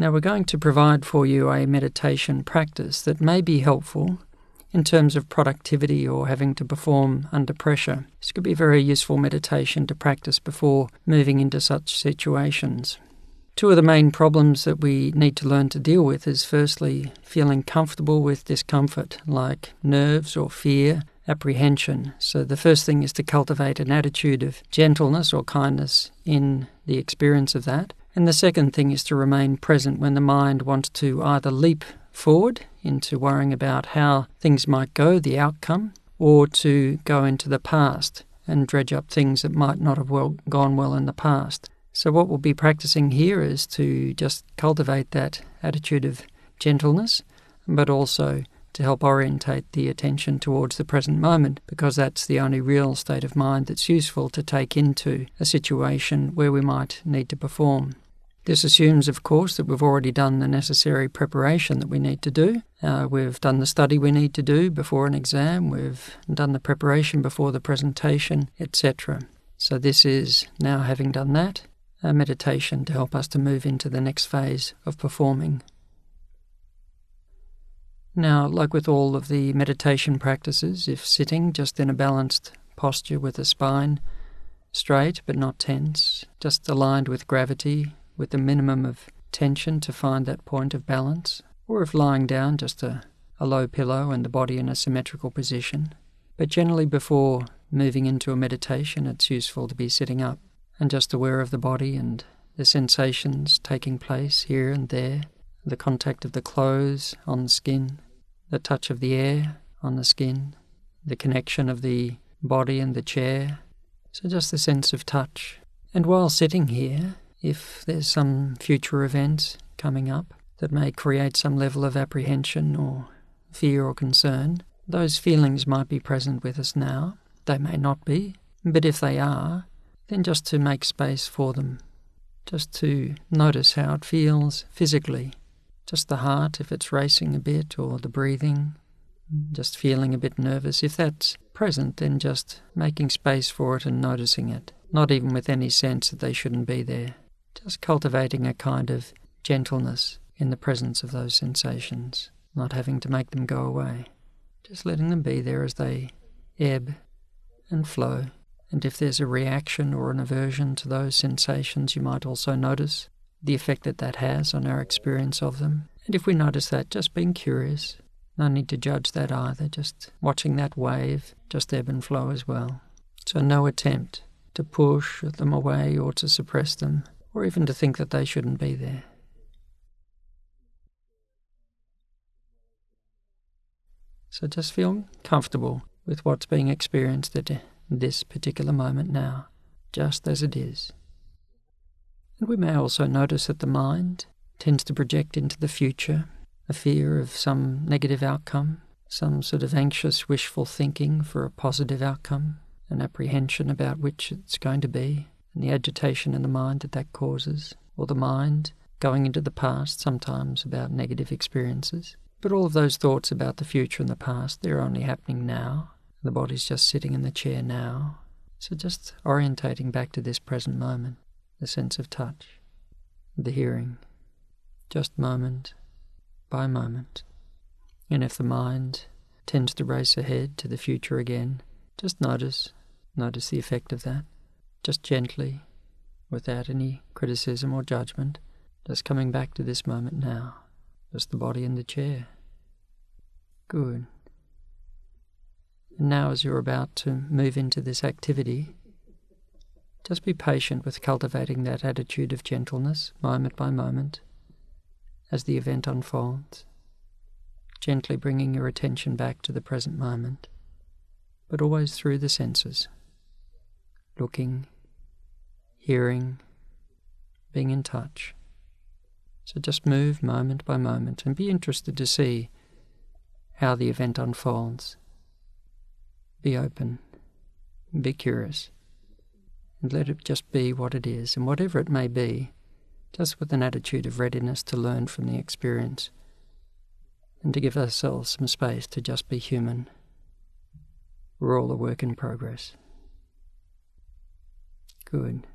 Now, we're going to provide for you a meditation practice that may be helpful in terms of productivity or having to perform under pressure. This could be a very useful meditation to practice before moving into such situations. Two of the main problems that we need to learn to deal with is firstly feeling comfortable with discomfort, like nerves or fear, apprehension. So the first thing is to cultivate an attitude of gentleness or kindness in the experience of that. And the second thing is to remain present when the mind wants to either leap forward into worrying about how things might go, the outcome, or to go into the past and dredge up things that might not have well, gone well in the past. So, what we'll be practicing here is to just cultivate that attitude of gentleness, but also to help orientate the attention towards the present moment, because that's the only real state of mind that's useful to take into a situation where we might need to perform. This assumes, of course, that we've already done the necessary preparation that we need to do. Uh, we've done the study we need to do before an exam, we've done the preparation before the presentation, etc. So, this is now having done that, a meditation to help us to move into the next phase of performing. Now, like with all of the meditation practices, if sitting just in a balanced posture with the spine straight but not tense, just aligned with gravity, with the minimum of tension to find that point of balance, or if lying down, just a, a low pillow and the body in a symmetrical position. But generally, before moving into a meditation, it's useful to be sitting up and just aware of the body and the sensations taking place here and there, the contact of the clothes on the skin, the touch of the air on the skin, the connection of the body and the chair. So, just the sense of touch. And while sitting here, if there's some future event coming up that may create some level of apprehension or fear or concern, those feelings might be present with us now. They may not be, but if they are, then just to make space for them, just to notice how it feels physically, just the heart if it's racing a bit or the breathing, just feeling a bit nervous. If that's present, then just making space for it and noticing it, not even with any sense that they shouldn't be there. Just cultivating a kind of gentleness in the presence of those sensations, not having to make them go away, just letting them be there as they ebb and flow and if there's a reaction or an aversion to those sensations, you might also notice the effect that that has on our experience of them. And if we notice that, just being curious, no need to judge that either, just watching that wave just ebb and flow as well. So, no attempt to push them away or to suppress them, or even to think that they shouldn't be there. So, just feel comfortable with what's being experienced at this particular moment now, just as it is. And we may also notice that the mind tends to project into the future a fear of some negative outcome, some sort of anxious, wishful thinking for a positive outcome, an apprehension about which it's going to be, and the agitation in the mind that that causes, or the mind going into the past sometimes about negative experiences. But all of those thoughts about the future and the past, they're only happening now, the body's just sitting in the chair now. So just orientating back to this present moment, the sense of touch, the hearing, just moment by moment. And if the mind tends to race ahead to the future again, just notice, notice the effect of that, just gently, without any criticism or judgment, just coming back to this moment now, just the body in the chair. Good. And now, as you're about to move into this activity, just be patient with cultivating that attitude of gentleness, moment by moment, as the event unfolds, gently bringing your attention back to the present moment, but always through the senses looking, hearing, being in touch. So just move moment by moment and be interested to see how the event unfolds. Be open, be curious, and let it just be what it is, and whatever it may be, just with an attitude of readiness to learn from the experience and to give ourselves some space to just be human. We're all a work in progress. Good.